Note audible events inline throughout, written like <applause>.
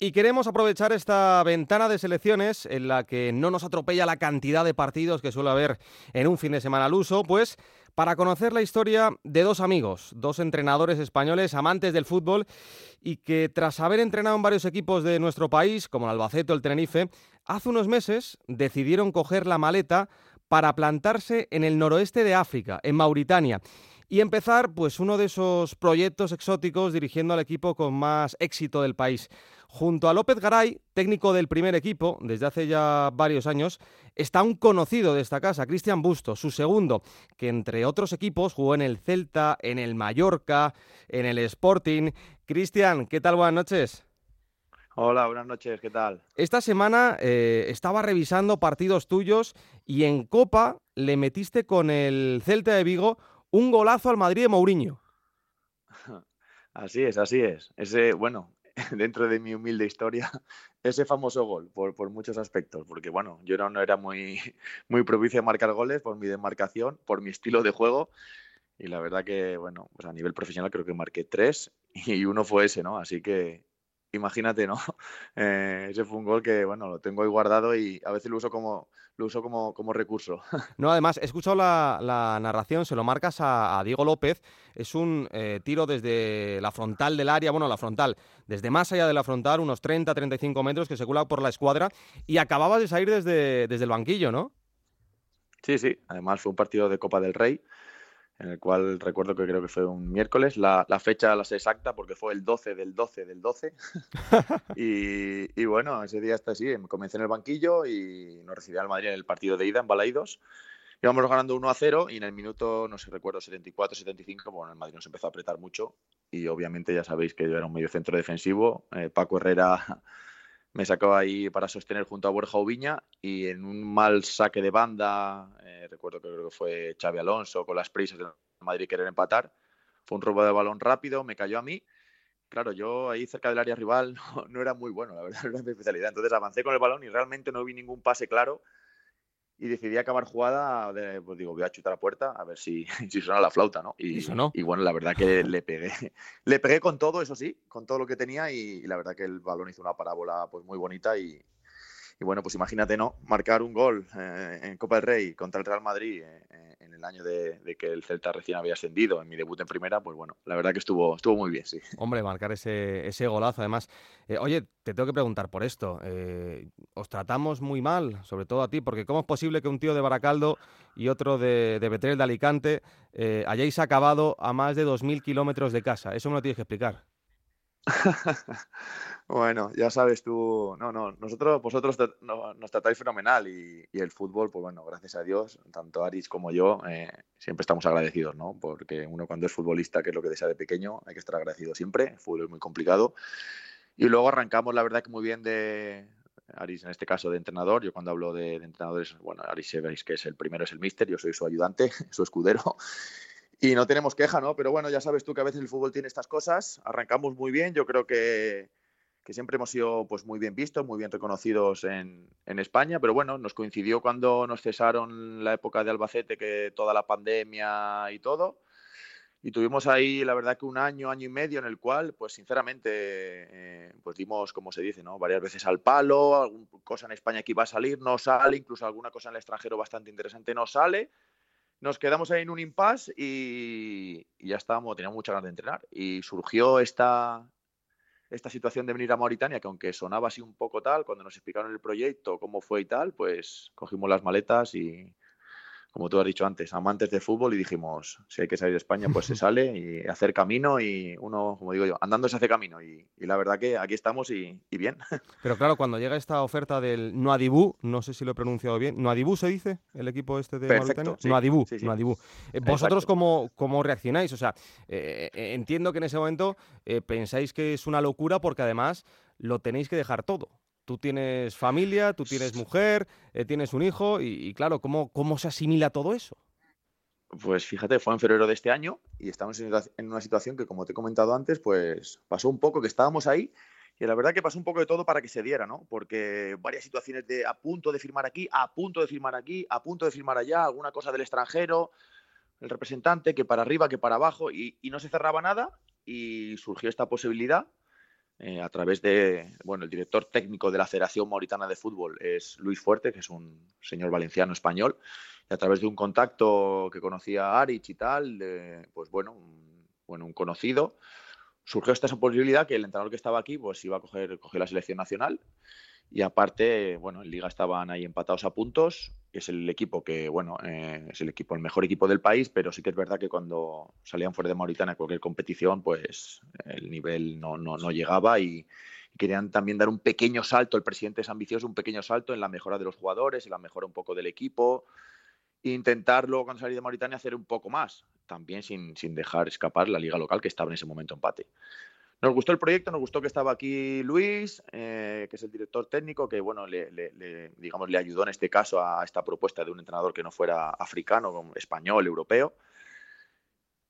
Y queremos aprovechar esta ventana de selecciones en la que no nos atropella la cantidad de partidos que suele haber en un fin de semana al uso, pues para conocer la historia de dos amigos, dos entrenadores españoles amantes del fútbol y que tras haber entrenado en varios equipos de nuestro país, como el Albacete o el Tenerife, hace unos meses decidieron coger la maleta para plantarse en el noroeste de África, en Mauritania y empezar pues uno de esos proyectos exóticos dirigiendo al equipo con más éxito del país. Junto a López Garay, técnico del primer equipo desde hace ya varios años, está un conocido de esta casa, Cristian Busto, su segundo, que entre otros equipos jugó en el Celta, en el Mallorca, en el Sporting. Cristian, ¿qué tal? Buenas noches. Hola, buenas noches, ¿qué tal? Esta semana eh, estaba revisando partidos tuyos y en Copa le metiste con el Celta de Vigo un golazo al Madrid de Mourinho. <laughs> Así es, así es. Ese, bueno, <laughs> dentro de mi humilde historia, <laughs> ese famoso gol, por, muchos aspectos, porque bueno, yo no, no era muy, <laughs> muy propicio a marcar goles por mi demarcación, por mi estilo de juego, y la verdad que, bueno, pues a nivel profesional creo que marqué tres y uno fue ese, ¿no? Así que imagínate, ¿no? <laughs> Eh, ese fue un gol que, bueno, lo tengo ahí guardado y a veces lo uso como, lo uso como, como recurso. <laughs> No, además, he escuchado la, narración, se lo marcas a, Diego López, es un eh, tiro desde la frontal del área, bueno, la frontal, desde más allá de la frontal, unos 30-35 metros que se cula por la escuadra y acababas de salir desde, desde el banquillo, ¿no? Sí, sí, además fue un partido de Copa del Rey en el cual recuerdo que creo que fue un miércoles, la, fecha la sé exacta porque fue el 12 del 12 del 12. <laughs> y, bueno, ese día está así, comencé en el banquillo y nos recibía el Madrid en el partido de ida en Balaidos. Íbamos ganando 1 a 0 y en el minuto, no sé, recuerdo, 74, 75, bueno, el Madrid nos empezó a apretar mucho y obviamente ya sabéis que yo era un medio centro defensivo. Eh, Paco Herrera me sacó ahí para sostener junto a Borja Ubiña y en un mal saque de banda, eh, recuerdo que creo que fue Xavi Alonso con las prisas de Madrid querer empatar, fue un robo de balón rápido, me cayó a mí. Claro, yo ahí cerca del área rival <laughs> no, era muy bueno, la verdad, no era mi especialidad. Entonces avancé con el balón y realmente no vi ningún pase claro y decidí acabar jugada, de, pues digo, voy a chutar a puerta a ver si, <laughs> si suena la flauta, ¿no? Y, y bueno, la verdad que le pegué. <laughs> le pegué con todo, eso sí, con todo lo que tenía y, la verdad que el balón hizo una parábola pues muy bonita y, y bueno, pues imagínate, ¿no? Marcar un gol eh, en Copa del Rey contra el Real Madrid eh, en el año de, que el Celta recién había ascendido, en mi debut en primera, pues bueno, la verdad que estuvo, estuvo muy bien, sí. Hombre, marcar ese, ese golazo, además. Eh, oye, te tengo que preguntar por esto. ¿Os tratamos muy mal, sobre todo a ti? Porque ¿cómo es posible que un tío de Baracaldo y otro de, de Betrel de Alicante hayáis acabado a más de 2.000 kilómetros de casa? Eso me lo tienes que explicar. <laughs> bueno, ya sabes tú, no, no, nosotros, vosotros nos tratáis fenomenal y, el fútbol, pues bueno, gracias a Dios, tanto Aris como yo, eh, siempre estamos agradecidos, ¿no? Porque uno cuando es futbolista, que es lo que desea de pequeño, hay que estar agradecido siempre, el fútbol es muy complicado. Y luego arrancamos, la verdad que muy bien de, Aris en este caso de entrenador, yo cuando hablo de, entrenadores, bueno, Aris sabéis que es el primero, es el mister, yo soy su ayudante, <laughs> su escudero, y no tenemos queja, ¿no? Pero bueno, ya sabes tú que a veces el fútbol tiene estas cosas. Arrancamos muy bien, yo creo que, que siempre hemos sido pues, muy bien vistos, muy bien reconocidos en, en, España, pero bueno, nos coincidió cuando nos cesaron la época de Albacete, que toda la pandemia y todo. Y tuvimos ahí, la verdad, que un año, año y medio en el cual, pues sinceramente, eh, pues dimos, como se dice, ¿no? Varias veces al palo, alguna cosa en España que iba a salir, no sale, incluso alguna cosa en el extranjero bastante interesante no sale nos quedamos ahí en un impasse y, ya estábamos, teníamos muchas ganas de entrenar. Y surgió esta, esta situación de venir a Mauritania, que aunque sonaba así un poco tal, cuando nos explicaron el proyecto, cómo fue y tal, pues cogimos las maletas y, como tú has dicho antes, amantes de fútbol y dijimos, si hay que salir de España, pues se <laughs> sale y hacer camino y uno, como digo yo, andando se hace camino y, la verdad que aquí estamos y, bien. <laughs> Pero claro, cuando llega esta oferta del Noadibú, no sé si lo he pronunciado bien, ¿Noadibú se dice el equipo este de Mauritania? Sí, Noadibú, eh, ¿Vosotros cómo, cómo, reaccionáis? O sea, eh, eh, entiendo que en ese momento pensáis que es una locura porque además lo tenéis que dejar todo tú tienes familia, tú tienes mujer, eh, tienes un hijo y, claro, ¿cómo, ¿cómo se asimila todo eso? Pues fíjate, fue en febrero de este año y estamos en una situación que, como te he comentado antes, pues pasó un poco que estábamos ahí y la verdad que pasó un poco de todo para que se diera, ¿no? Porque varias situaciones de a punto de firmar aquí, a punto de firmar aquí, a punto de firmar allá, alguna cosa del extranjero, el representante, que para arriba, que para abajo, y, y no se cerraba nada y surgió esta posibilidad eh, a través de, bueno, el director técnico de la Federación Mauritana de Fútbol es Luis Fuerte, que es un señor valenciano español, y a través de un contacto que conocía a Arich y tal, pues bueno, un, bueno, un conocido, surgió esta posibilidad que el entrenador que estaba aquí pues iba a coger, coger la selección nacional y aparte, bueno, en Liga estaban ahí empatados a puntos. Es el equipo que, bueno, eh, es el equipo, el mejor equipo del país, pero sí que es verdad que cuando salían fuera de Mauritania a cualquier competición, pues el nivel no, no, no llegaba y, querían también dar un pequeño salto. El presidente es ambicioso, un pequeño salto en la mejora de los jugadores, en la mejora un poco del equipo. E intentarlo cuando salí de Mauritania hacer un poco más, también sin, sin dejar escapar la liga local que estaba en ese momento empate. Nos gustó el proyecto, nos gustó que estaba aquí Luis, eh, que es el director técnico, que bueno, le, digamos, le ayudó en este caso a esta propuesta de un entrenador que no fuera africano, español, europeo.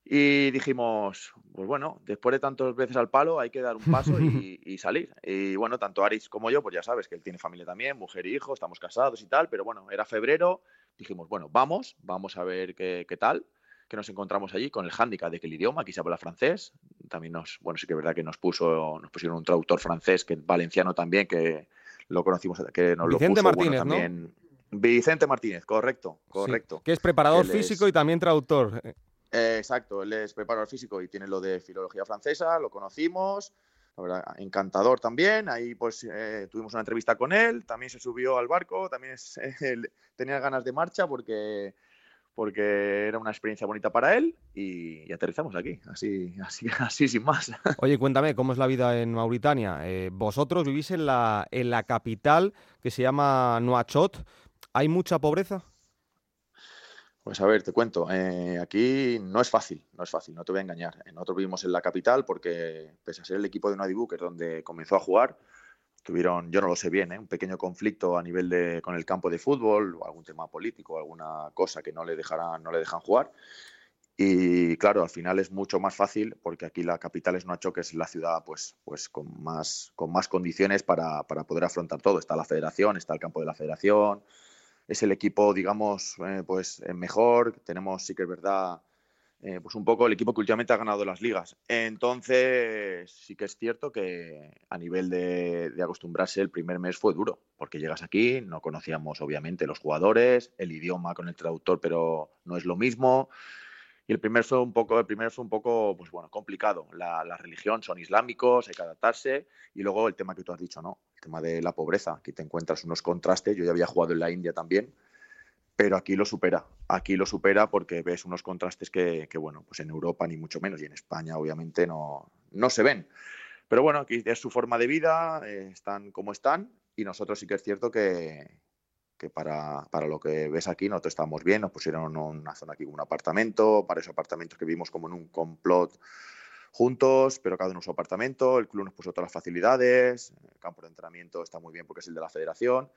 Y dijimos, pues bueno, después de tantas veces al palo hay que dar un paso y, <laughs> salir. Y bueno, tanto Aris como yo, pues ya sabes que él tiene familia también, mujer y hijo, estamos casados y tal, pero bueno, era febrero, dijimos, bueno, vamos, vamos a ver qué, qué tal que nos encontramos allí con el hándicap de que el idioma, aquí se habla francés, también nos, bueno, sí que es verdad que nos puso, nos pusieron un traductor francés, que valenciano también, que lo conocimos, que nos Vicente lo puso, Martínez, también. Vicente Martínez, correcto, correcto. que es preparador físico y también traductor. Eh, exacto, él es preparador físico y tiene lo de filología francesa, lo conocimos, la verdad, encantador también. Ahí pues eh, tuvimos una entrevista con él, también se subió al barco, también <laughs> tenía ganas de marcha porque porque era una experiencia bonita para él y, aterrizamos aquí, así, <laughs> así, así sin más. Oye, cuéntame, ¿cómo es la vida en Mauritania? Eh, vosotros vivís en la, en la capital que se llama Nuachot. ¿Hay mucha pobreza? Pues a ver, te cuento. Eh, aquí no es fácil, no es fácil, no te voy a engañar. Nosotros vivimos en la capital porque, pese a ser el equipo de Nuadibú, que es donde comenzó a jugar, tuvieron, yo no lo sé bien, ¿eh? un pequeño conflicto a nivel de con el campo de fútbol o algún tema político, alguna cosa que no le dejarán, no le dejan jugar. Y claro, al final es mucho más fácil porque aquí la capital es Nuacho, que es la ciudad pues, pues con, más, con más condiciones para, para, poder afrontar todo. Está la federación, está el campo de la federación, es el equipo, digamos, eh, pues mejor. Tenemos, sí que es verdad, eh, pues un poco el equipo que últimamente ha ganado las ligas. Entonces, sí que es cierto que a nivel de, acostumbrarse, el primer mes fue duro, porque llegas aquí, no conocíamos obviamente los jugadores, el idioma con el traductor, pero no es lo mismo. Y el primer fue un poco, el primer fue un poco, pues bueno, complicado. La, la, religión son islámicos, hay que adaptarse. Y luego el tema que tú has dicho, ¿no? El tema de la pobreza. Aquí te encuentras unos contrastes. Yo ya había jugado en la India también pero aquí lo supera. Aquí lo supera porque ves unos contrastes que, bueno, pues en Europa ni mucho menos y en España obviamente no, no se ven. Pero bueno, aquí es su forma de vida, eh, están como están y nosotros sí que es cierto que, que para, para, lo que ves aquí nosotros estamos bien, nos pusieron una zona aquí como un apartamento, para esos apartamentos que vivimos como en un complot juntos, pero cada uno su apartamento, el club nos puso todas las facilidades, el campo de entrenamiento está muy bien porque es el de la federación.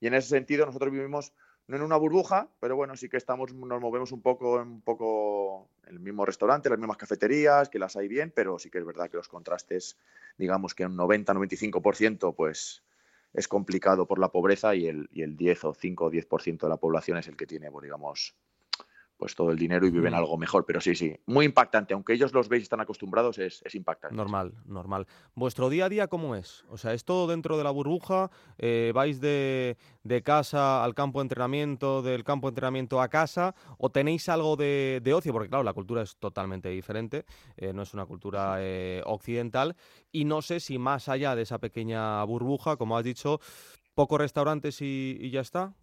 Y en ese sentido nosotros vivimos no en una burbuja, pero bueno, sí que estamos, nos movemos un poco, un poco en el mismo restaurante, las mismas cafeterías, que las hay bien, pero sí que es verdad que los contrastes, digamos que un 90-95%, pues es complicado por la pobreza y el, y el 10 o 5 o 10% de la población es el que tiene, pues, digamos, pues todo el dinero y viven mm. algo mejor. Pero sí, sí, muy impactante. Aunque ellos los veis y están acostumbrados, es, es, impactante. Normal, normal. ¿Vuestro día a día cómo es? O sea, ¿es todo dentro de la burbuja? Eh, ¿Vais de, de, casa al campo de entrenamiento, del campo de entrenamiento a casa? ¿O tenéis algo de, de ocio? Porque claro, la cultura es totalmente diferente, eh, no es una cultura eh, occidental. Y no sé si más allá de esa pequeña burbuja, como has dicho, pocos restaurantes y, y ya está.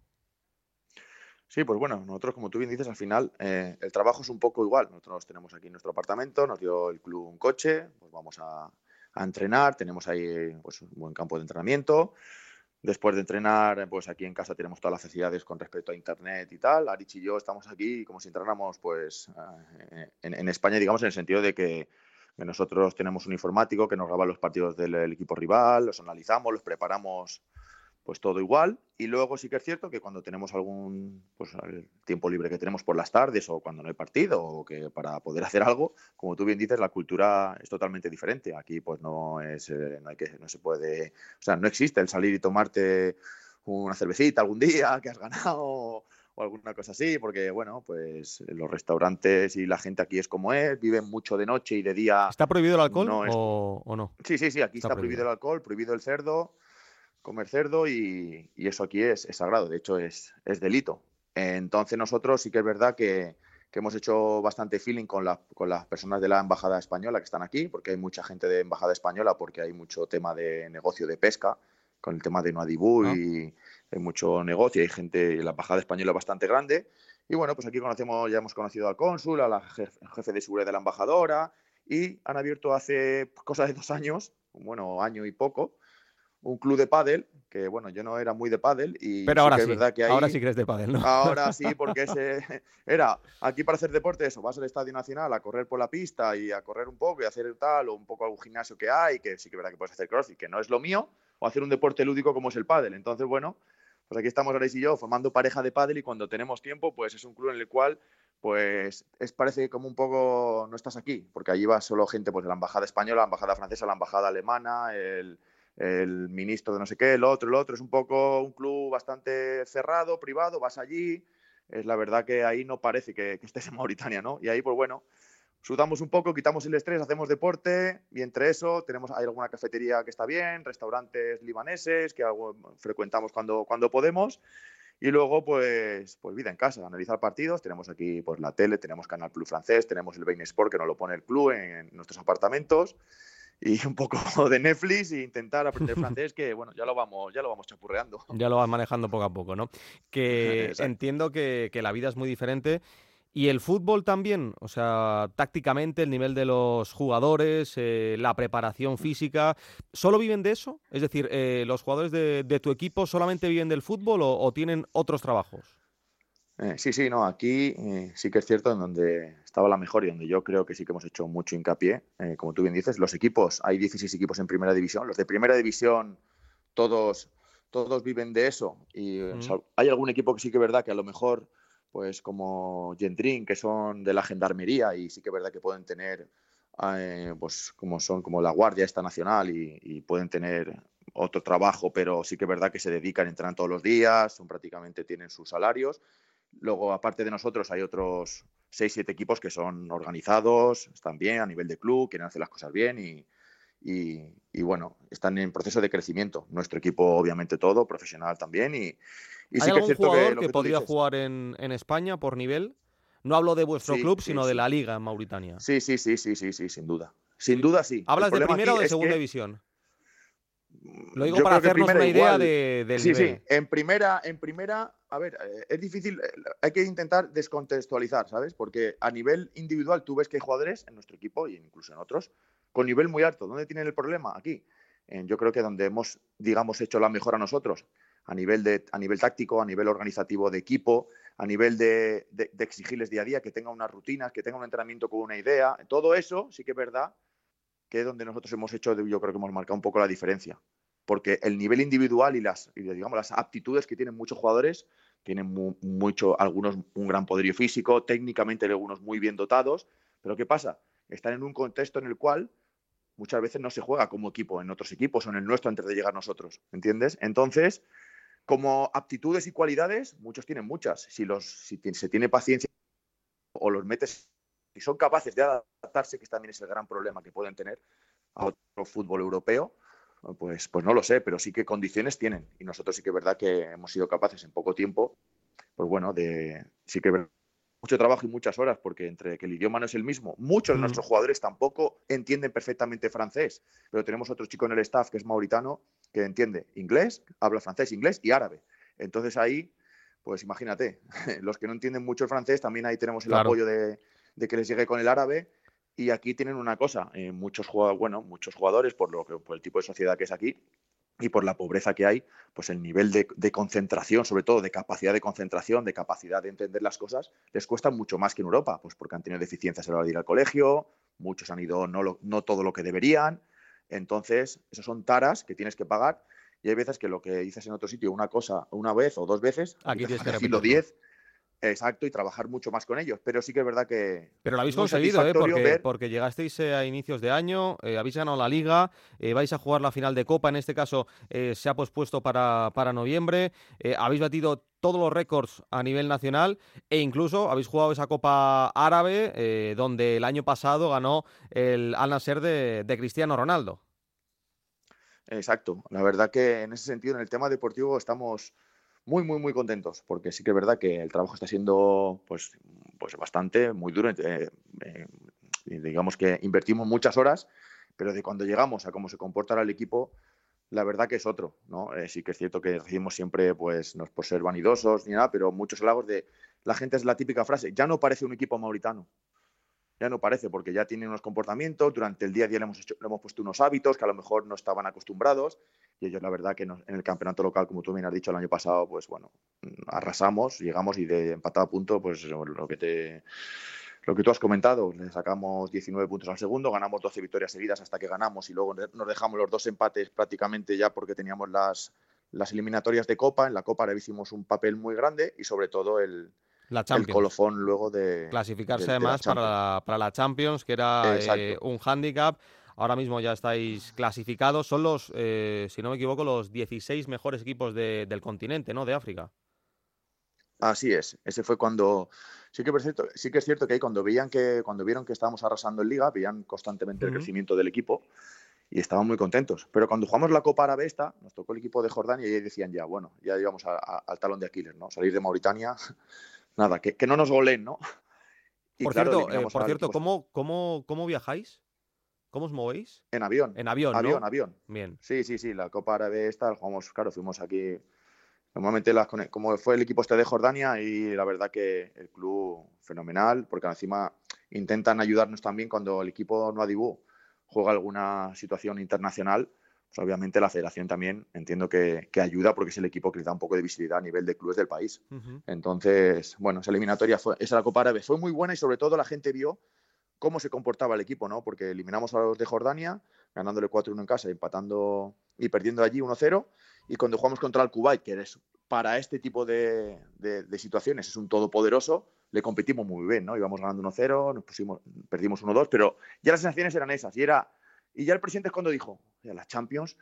Sí, pues bueno, nosotros, como tú bien dices, al final eh, el trabajo es un poco igual. Nosotros tenemos aquí nuestro apartamento, nos dio el club un coche, pues vamos a, entrenar, tenemos ahí pues, un buen campo de entrenamiento. Después de entrenar, pues aquí en casa tenemos todas las facilidades con respecto a internet y tal. Arich y yo estamos aquí como si entrenáramos pues eh, en, España, digamos, en el sentido de que nosotros tenemos un informático que nos graba los partidos del equipo rival, los analizamos, los preparamos pues todo igual. Y luego sí que es cierto que cuando tenemos algún pues, tiempo libre que tenemos por las tardes o cuando no hay partido o que para poder <laughs> hacer algo, como tú bien dices, la cultura es totalmente diferente. Aquí pues no es, eh, no hay que, no se puede, o sea, no existe el salir y tomarte una cervecita algún día que has ganado o alguna cosa así, porque bueno, pues los restaurantes y la gente aquí es como es, viven mucho de noche y de día. ¿Está prohibido el alcohol o, no? Sí, sí, sí, aquí está, prohibido. el alcohol, prohibido el cerdo, comer cerdo y, eso aquí es, sagrado, de hecho es, es, delito. Entonces nosotros sí que es verdad que, que hemos hecho bastante feeling con, con las personas de la Embajada Española que están aquí, porque hay mucha gente de Embajada Española, porque hay mucho tema de negocio de pesca con el tema de Nuadibú ah. y hay mucho negocio, hay gente, la embajada española bastante grande. Y bueno, pues aquí conocemos, ya hemos conocido al cónsul, a la jefe de seguridad de la embajadora y han abierto hace cosa de dos años, bueno, año y poco, un club de pádel, que bueno, yo no era muy de pádel y Pero ahora sí, es verdad que ahora sí crees de pádel, ¿no? Ahora sí, <laughs> porque ese <laughs> era aquí para hacer deporte eso, vas al Estadio Nacional a correr por la pista y a correr un poco y hacer tal o un poco algún gimnasio que hay, que sí que es verdad que puedes hacer crossfit, que no es lo mío, o hacer un deporte lúdico como es el pádel. Entonces, bueno, pues aquí estamos Ares y yo formando pareja de pádel y cuando tenemos tiempo, pues es un club en el cual pues es, parece como un poco no estás aquí, porque allí va solo gente pues de la embajada española, la embajada francesa, la embajada alemana, el, ministro de no sé qué, el otro, el otro. Es un poco un club bastante cerrado, privado, vas allí. Es la verdad que ahí no parece que, estés en Mauritania, ¿no? Y ahí, pues bueno, sudamos un poco, quitamos el estrés, hacemos deporte y entre eso tenemos hay alguna cafetería que está bien, restaurantes libaneses que frecuentamos cuando, cuando podemos y luego pues, pues vida en casa, analizar partidos, tenemos aquí pues la tele, tenemos Canal Plus francés, tenemos el Bein Sport que nos lo pone el club en, nuestros apartamentos y un poco <laughs> de Netflix e intentar aprender francés que bueno ya lo vamos ya lo vamos chapurreando <laughs> ya lo vas manejando poco a poco no que <laughs> entiendo que, que la vida es muy diferente y el fútbol también, o sea, tácticamente, el nivel de los jugadores, eh, la preparación física, ¿solo viven de eso? Es decir, eh, ¿los jugadores de, tu equipo solamente viven del fútbol o, tienen otros trabajos? Eh, sí, sí, no, aquí sí que es cierto en donde estaba la mejor y donde yo creo que sí que hemos hecho mucho hincapié, como tú bien dices, los equipos, hay 16 equipos en primera división, los de primera división todos, todos viven de eso y hay algún equipo que sí que es verdad que a lo mejor pues como Gendrin, que son de la gendarmería y sí que es verdad que pueden tener, eh, pues como son como la Guardia esta nacional y, pueden tener otro trabajo, pero sí que es verdad que se dedican, entran todos los días, son prácticamente tienen sus salarios. Luego, aparte de nosotros, hay otros 6-7 equipos que son organizados, están bien a nivel de club, quieren hacer las cosas bien y, y, bueno, están en proceso de crecimiento. Nuestro equipo, obviamente, todo, profesional también. Y, y ¿Hay algún jugador que, podría jugar en, España por nivel? No hablo de vuestro club, sino de la liga en Mauritania. Sí, sí, sí, sí, sí, sí, sin duda. Sin duda, sí. ¿Hablas de primera o de segunda división? Lo digo para hacernos una idea de, del sí, Sí, en primera, en primera, a ver, eh, es difícil, eh, hay que intentar descontextualizar, ¿sabes? Porque a nivel individual tú ves que hay jugadores en nuestro equipo y incluso en otros con nivel muy alto. ¿Dónde tienen el problema? Aquí. yo creo que donde hemos, digamos, hecho la mejora nosotros, a nivel, de, a nivel táctico, a nivel organizativo de equipo, a nivel de, exigirles día a día, que tengan unas rutinas, que tengan un entrenamiento con una idea. Todo eso sí que es verdad que es donde nosotros hemos hecho, yo creo que hemos marcado un poco la diferencia. Porque el nivel individual y las, digamos, las aptitudes que tienen muchos jugadores, tienen mucho, algunos un gran poderío físico, técnicamente algunos muy bien dotados, pero ¿qué pasa? Están en un contexto en el cual muchas veces no se juega como equipo en otros equipos o en el nuestro antes de llegar nosotros, ¿entiendes? Entonces, como aptitudes y cualidades, muchos tienen muchas. Si, los, si se tiene paciencia o los metes, y son capaces de adaptarse, que también es el gran problema que pueden tener a otro fútbol europeo, pues, pues no lo sé, pero sí que condiciones tienen. Y nosotros sí que es verdad que hemos sido capaces en poco tiempo, pues bueno, de sí que mucho trabajo y muchas horas, porque entre que el idioma no es el mismo, muchos de nuestros jugadores tampoco entienden perfectamente francés, pero tenemos otro chico en el staff que es mauritano, que entiende inglés, habla francés, inglés y árabe. Entonces ahí, pues imagínate, <laughs> los que no entienden mucho el francés, también ahí tenemos el apoyo de, que les llegue con el árabe. Y aquí tienen una cosa, eh, muchos, bueno, muchos jugadores, por, lo que, por el tipo de sociedad que es aquí, y por la pobreza que hay, pues el nivel de, concentración, sobre todo de capacidad de concentración, de capacidad de entender las cosas, les cuesta mucho más que en Europa, pues porque han tenido deficiencias a la hora de ir al colegio, muchos han ido no, no todo lo que deberían, entonces esos son taras que tienes que pagar y hay veces que lo que dices en otro sitio una cosa una vez o dos veces, aquí tienes que decirlo diez, Exacto, y trabajar mucho más con ellos. Pero sí que es verdad que. Pero lo habéis conseguido, ¿eh? Porque, porque, llegasteis eh, a inicios de año, eh, habéis ganado la liga, eh, vais a jugar la final de Copa, en este caso se ha pospuesto para, para noviembre, habéis batido todos los récords a nivel nacional e incluso habéis jugado esa Copa Árabe, donde el año pasado ganó el Al Nasser de, de Cristiano Ronaldo. Exacto, la verdad que en ese sentido, en el tema deportivo, estamos muy, muy, muy contentos, porque sí que es verdad que el trabajo está siendo pues, pues bastante, muy duro. Eh, eh, digamos que invertimos muchas horas, pero de cuando llegamos a cómo se comporta el equipo, la verdad que es otro, ¿no? Eh, sí que es cierto que recibimos siempre, pues, no es por ser vanidosos ni nada, pero muchos halagos de la gente es la típica frase, ya no parece un equipo mauritano ya no parece, porque ya tienen unos comportamientos, durante el día a día le hemos, le hemos puesto unos hábitos que a lo mejor no estaban acostumbrados, y ellos la verdad que en el campeonato local, como tú bien has dicho el año pasado, pues bueno, arrasamos, llegamos y de empatado a punto, pues lo que te... Lo que tú has comentado, le sacamos 19 puntos al segundo, ganamos 12 victorias seguidas hasta que ganamos y luego nos dejamos los dos empates prácticamente ya porque teníamos las, las eliminatorias de Copa. En la Copa ahora hicimos un papel muy grande y sobre todo el, el colofón luego de clasificarse además para, la, para la Champions, que era eh, un hándicap. Ahora mismo ya estáis clasificados. Son los, eh, si no me equivoco, los 16 mejores equipos del continente, ¿no? De África. Así es. Ese fue cuando sí que es cierto, sí que es cierto que cuando veían que cuando vieron que estábamos arrasando en Liga, veían constantemente el crecimiento del equipo y estaban muy contentos. Pero cuando jugamos la Copa Árabe esta, nos tocó el equipo de Jordania y ahí decían ya, bueno, ya íbamos al talón de Aquiles, ¿no? Salir de Mauritania nada, que, no nos golen, ¿no? por cierto, eh, por cierto ¿cómo, cómo, cómo viajáis? ¿Cómo os movéis? En avión. En avión, Avión, avión. Bien. Sí, sí, sí, la Copa Árabe esta, jugamos, claro, fuimos aquí, normalmente las, como fue el equipo este de Jordania y la verdad que el club fenomenal, porque encima intentan ayudarnos también cuando el equipo no adibú juega alguna situación internacional, pues obviamente la federación también entiendo que, ayuda porque es el equipo que le da un poco de visibilidad a nivel de clubes del país. Entonces, bueno, esa eliminatoria, fue, esa la Copa Árabe fue muy buena y sobre todo la gente vio cómo se comportaba el equipo, ¿no? Porque eliminamos a los de Jordania, ganándole 4-1 en casa, empatando y perdiendo allí 1-0. Y cuando jugamos contra el Kuwait, que es para este tipo de, situaciones es un todopoderoso, le competimos muy bien, ¿no? Íbamos ganando 1-0, nos pusimos, perdimos 1-2, pero ya las sensaciones eran esas. Y era y ya el presidente es cuando dijo, ya las Champions,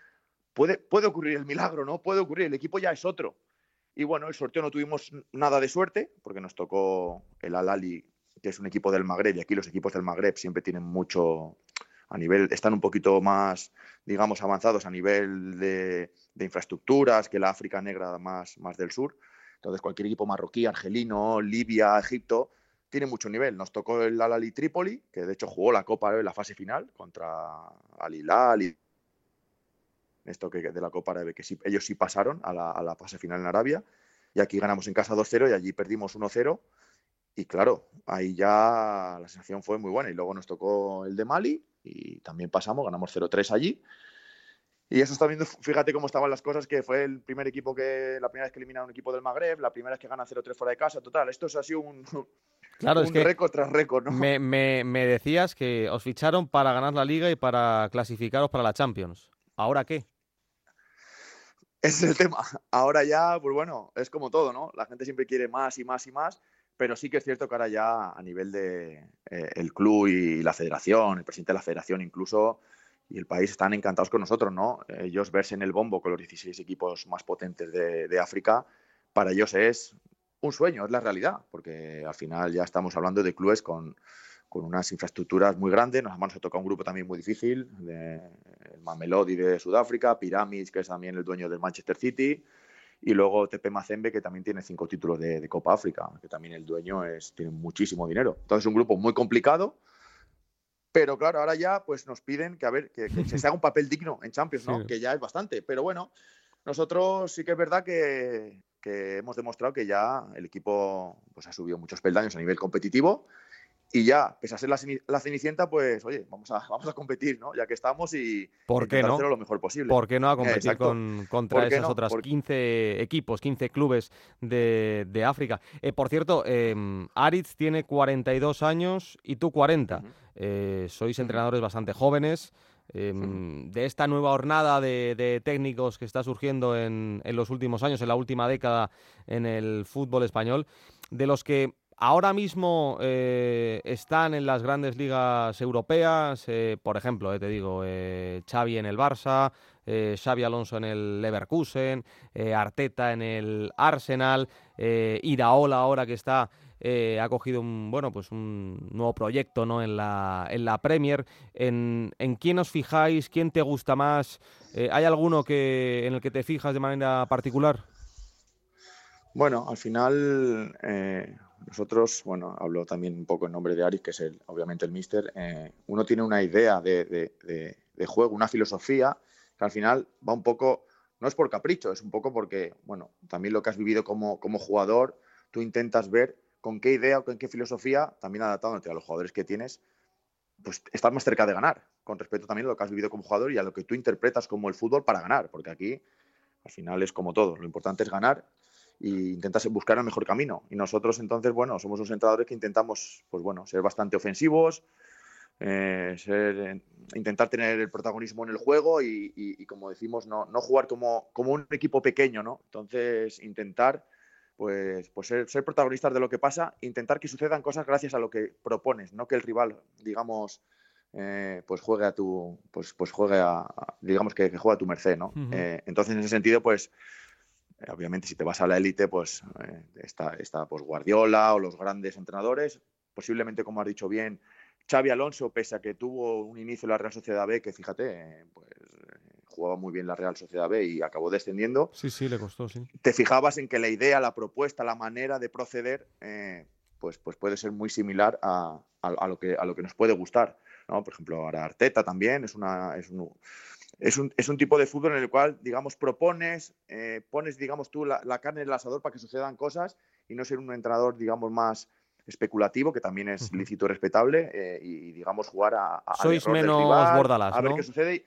puede, puede ocurrir el milagro, ¿no? Puede ocurrir, el equipo ya es otro. Y bueno, el sorteo no tuvimos nada de suerte, porque nos tocó el Al-Ali, que es un equipo del Magreb, y aquí los equipos del Magreb siempre tienen mucho, a nivel, están un poquito más, digamos, avanzados a nivel de, infraestructuras que la África negra más, más del sur. Entonces, cualquier equipo marroquí, argelino, Libia, Egipto, tiene mucho nivel. Nos tocó el Al-Ali Trípoli, que de hecho jugó la Copa en la fase final contra Al Hilal y esto que de la Copa Árabe, que ellos sí pasaron a la, fase final en Arabia. Y aquí ganamos en casa 2-0 y allí perdimos 1-0. Y claro, ahí ya la sensación fue muy buena. Y luego nos tocó el de Mali y también pasamos, ganamos 0-3 allí. Y eso está viendo, fíjate cómo estaban las cosas, que fue el primer equipo que, la primera vez que eliminaron un equipo del Magreb, la primera vez que gana 0-3 fuera de casa, total. Esto ha sido un, <laughs> Claro, es que récord tras récord, ¿no? Me, me, decías que os ficharon para ganar la liga y para clasificaros para la Champions. ¿Ahora qué? Ese es el tema. Ahora ya, pues bueno, es como todo, ¿no? La gente siempre quiere más y más y más, pero sí que es cierto que ahora ya a nivel de eh, el club y la federación, el presidente de la federación incluso, y el país están encantados con nosotros, ¿no? Ellos verse en el bombo con los 16 equipos más potentes de, de África, para ellos es un sueño, es la realidad, porque al final ya estamos hablando de clubes con, unas infraestructuras muy grandes. Nos ha tocado un grupo también muy difícil, de, el Mamelodi de Sudáfrica, Pyramids, que es también el dueño del Manchester City, y luego TP Mazembe, que también tiene cinco títulos de, Copa África, que también el dueño es, tiene muchísimo dinero. Entonces, es un grupo muy complicado, pero claro, ahora ya pues nos piden que, a ver, que, se <laughs> haga un papel digno en Champions, ¿no? Que ya es bastante. Pero bueno, nosotros sí que es verdad que, que hemos demostrado que ya el equipo pues, ha subido muchos peldaños a nivel competitivo y ya, pese a ser la, Cenicienta, pues oye, vamos a, vamos a competir, ¿no? Ya que estamos y ¿Por qué no? hacerlo lo mejor posible. ¿Por qué no a competir con, contra esas otras 15 equipos, 15 clubes de, África? Eh, por cierto, eh, Aritz tiene 42 años y tú 40. Eh, sois entrenadores bastante jóvenes. Em, de esta nueva hornada de, técnicos que está surgiendo en, los últimos años, en la última década en el fútbol español. de los que ahora mismo eh, están en las grandes ligas europeas, eh, por ejemplo, te digo, Xavi en el Barça, Xavi Alonso en el Leverkusen, Arteta en el Arsenal, Iraola ahora que está eh, ha cogido un, bueno, pues un nuevo proyecto ¿no? en, la, en la Premier. ¿En, ¿En quién os fijáis? ¿Quién te gusta más? Eh, ¿Hay alguno que, en el que te fijas de manera particular? Bueno, al final eh, nosotros, bueno, hablo también un poco en nombre de Aris, que es el, obviamente el mister, uno tiene una idea de, de, juego, una filosofía, que al final va un poco, no es por capricho, es un poco porque, bueno, también lo que has vivido como, como jugador, tú intentas ver con qué idea o con qué filosofía, también adaptándote a los jugadores que tienes, pues estás más cerca de ganar, con respecto también a lo que has vivido como jugador y a lo que tú interpretas como el fútbol para ganar, porque aquí al final es como todo, lo importante es ganar e intentas buscar el mejor camino. Y nosotros entonces, bueno, somos unos entrenadores que intentamos, pues bueno, ser bastante ofensivos, eh, ser, intentar tener el protagonismo en el juego y, como decimos, no, no jugar como, como, un equipo pequeño, ¿no? Entonces, intentar pues, pues ser, protagonistas de lo que pasa, intentar que sucedan cosas gracias a lo que propones, no que el rival, digamos, eh, pues juegue a tu, pues, pues juegue a, digamos que, juegue a tu merced, ¿no? Eh, entonces, en ese sentido, pues, eh, obviamente, si te vas a la élite, pues está, está pues, Guardiola o los grandes entrenadores, posiblemente, como has dicho bien, Xavi Alonso, pese a que tuvo un inicio en la Real Sociedad B, que fíjate, pues jugaba muy bien la Real Sociedad B y acabó descendiendo. Sí, sí, le costó, sí. Te fijabas en que la idea, la propuesta, la manera de proceder, eh, pues, pues puede ser muy similar a, lo que, a lo que nos puede gustar. ¿no? Por ejemplo, ahora Arteta también es, una, es, un, es, un, es un tipo de fútbol en el cual, digamos, propones, eh, pones, digamos, tú la, la, carne en el asador para que sucedan cosas y no ser un entrenador, digamos, más especulativo, que también es lícito y respetable, eh, y, digamos jugar a, a Sois menos a ver qué sucede.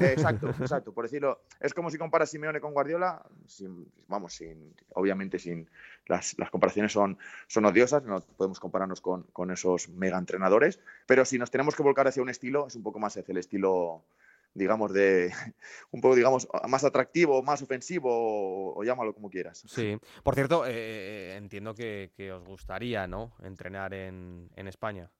exacto, <laughs> exacto. Por decirlo, es como si comparas Simeone con Guardiola, vamos, sin, obviamente sin las, las, comparaciones son, son odiosas, no podemos compararnos con, con esos mega entrenadores, pero si nos tenemos que volcar hacia un estilo, es un poco más el estilo digamos, de <laughs> un poco, digamos, más atractivo, más ofensivo, o, llámalo como quieras. Sí. Por cierto, eh, eh, entiendo que, os gustaría, ¿no? Entrenar en, España.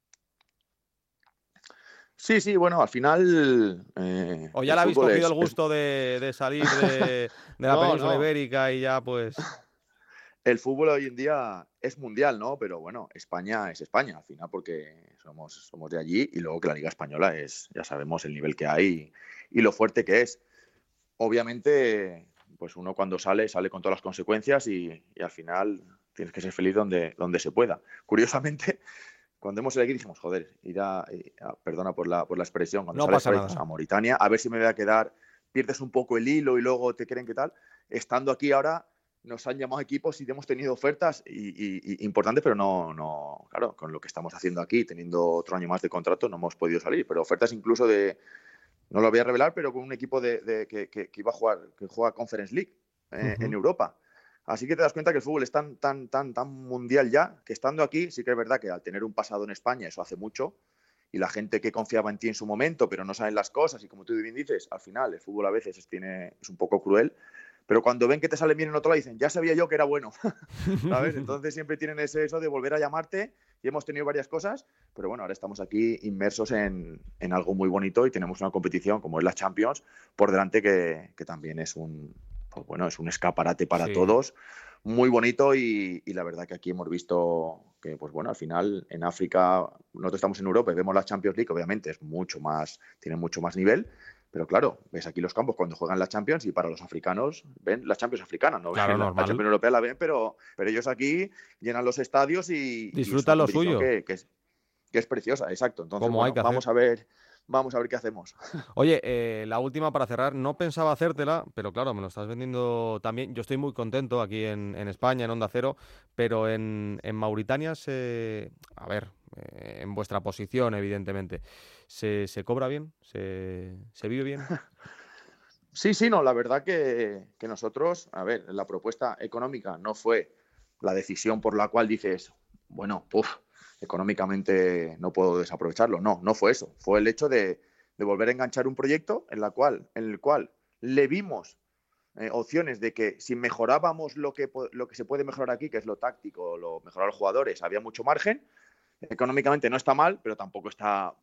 Sí, sí, bueno, al final. Eh, o ya le habéis cogido el gusto de, salir de, <laughs> la península ibérica y ya, pues. El fútbol hoy en día es mundial, ¿no? Pero bueno, España es España al final porque somos, somos de allí y luego que la Liga Española es, ya sabemos el nivel que hay y, lo fuerte que es. Obviamente, pues uno cuando sale, sale con todas las consecuencias y, al final tienes que ser feliz donde, donde se pueda. Curiosamente, <laughs> cuando hemos ido aquí dijimos, joder, ir a, perdona por la, por la expresión, cuando no sales a Mauritania, a ver si me voy a quedar, pierdes un poco el hilo y luego te creen que tal. Estando aquí ahora, nos han llamado equipos y hemos tenido ofertas y, importantes, pero no, no, claro, con lo que estamos haciendo aquí, teniendo otro año más de contrato, no hemos podido salir, pero ofertas incluso de, no lo voy a revelar, pero con un equipo de, que, iba a jugar, que juega Conference League eh, en Europa. Así que te das cuenta que el fútbol es tan, tan, tan, tan mundial ya, que estando aquí, sí que es verdad que al tener un pasado en España, eso hace mucho, y la gente que confiaba en ti en su momento, pero no saben las cosas, y como tú bien dices, al final el fútbol a veces tiene, es un poco cruel, pero cuando ven que te sale bien en otro lado dicen, ya sabía yo que era bueno, <laughs> ¿sabes? Entonces siempre tienen ese eso de volver a llamarte y hemos tenido varias cosas, pero bueno, ahora estamos aquí inmersos en, algo muy bonito y tenemos una competición como es la Champions por delante que, también es un, pues bueno, es un escaparate para todos, muy bonito y, y, la verdad que aquí hemos visto que, pues bueno, al final en África, nosotros estamos en Europa y vemos la Champions League, obviamente es mucho más, tiene mucho más nivel, pero claro, ves aquí los campos cuando juegan la Champions y para los africanos ven la Champions africana, no claro, la, la, Champions europea la ven, pero, pero ellos aquí llenan los estadios y disfrutan lo suyo. Que, es, que, es, preciosa, exacto. Entonces, vamos a ver. Vamos a ver qué hacemos. <laughs> Oye, eh, la última para cerrar, no pensaba hacértela, pero claro, me lo estás vendiendo también. Yo estoy muy contento aquí en, en España, en Onda Cero, pero en, en Mauritania se... A ver, eh, en vuestra posición, evidentemente. ¿Se, cobra bien? ¿Se, vive bien? <laughs> Sí, sí, no, la verdad que, nosotros, a ver, la propuesta económica no fue la decisión por la cual dices, bueno, puff, económicamente no puedo desaprovecharlo. No, no fue eso. Fue el hecho de, volver a enganchar un proyecto en, el cual le vimos eh, opciones de que si mejorábamos lo que, se puede mejorar aquí, que es lo táctico, lo mejorar los jugadores, había mucho margen. Económicamente no está mal, pero tampoco está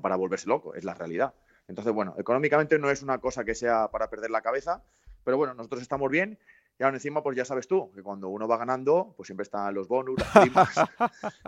para volverse loco, es la realidad. Entonces, bueno, económicamente no es una cosa que sea para perder la cabeza, pero bueno, nosotros estamos bien y ahora encima, pues ya sabes tú, que cuando uno va ganando, pues siempre están los bonus, las <laughs> primas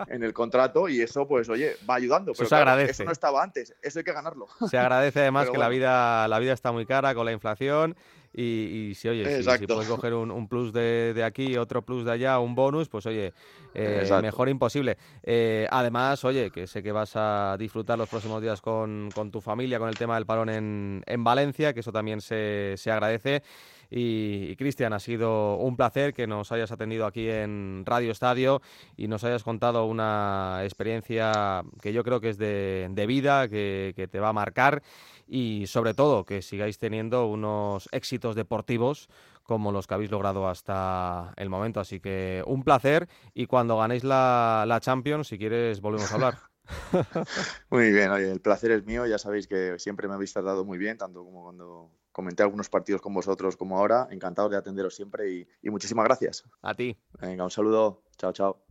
en el contrato y eso, pues oye, va ayudando. Pero eso se agradece. Eso no estaba antes, eso hay que ganarlo. Se agradece además que la, vida, la vida está muy cara con la inflación y, si, oye, si, puedes coger un, plus de, aquí, otro plus de allá, un bonus, pues oye, eh, mejor imposible. Eh, además, oye, que sé que vas a disfrutar los próximos días con, tu familia, con el tema del parón en, en Valencia, que eso también se, se agradece. Y, Cristian, ha sido un placer que nos hayas atendido aquí en Radio Estadio y nos hayas contado una experiencia que yo creo que es de, vida, que, te va a marcar y sobre todo que sigáis teniendo unos éxitos deportivos como los que habéis logrado hasta el momento. Así que un placer y cuando ganéis la, la Champions, si quieres, volvemos a hablar. <laughs> <laughs> Muy bien, oye, el placer es mío, ya sabéis que siempre me habéis tratado muy bien, tanto como cuando comenté algunos partidos con vosotros como ahora. Encantado de atenderos siempre y, y muchísimas gracias. A ti. Venga, un saludo. Chao, chao.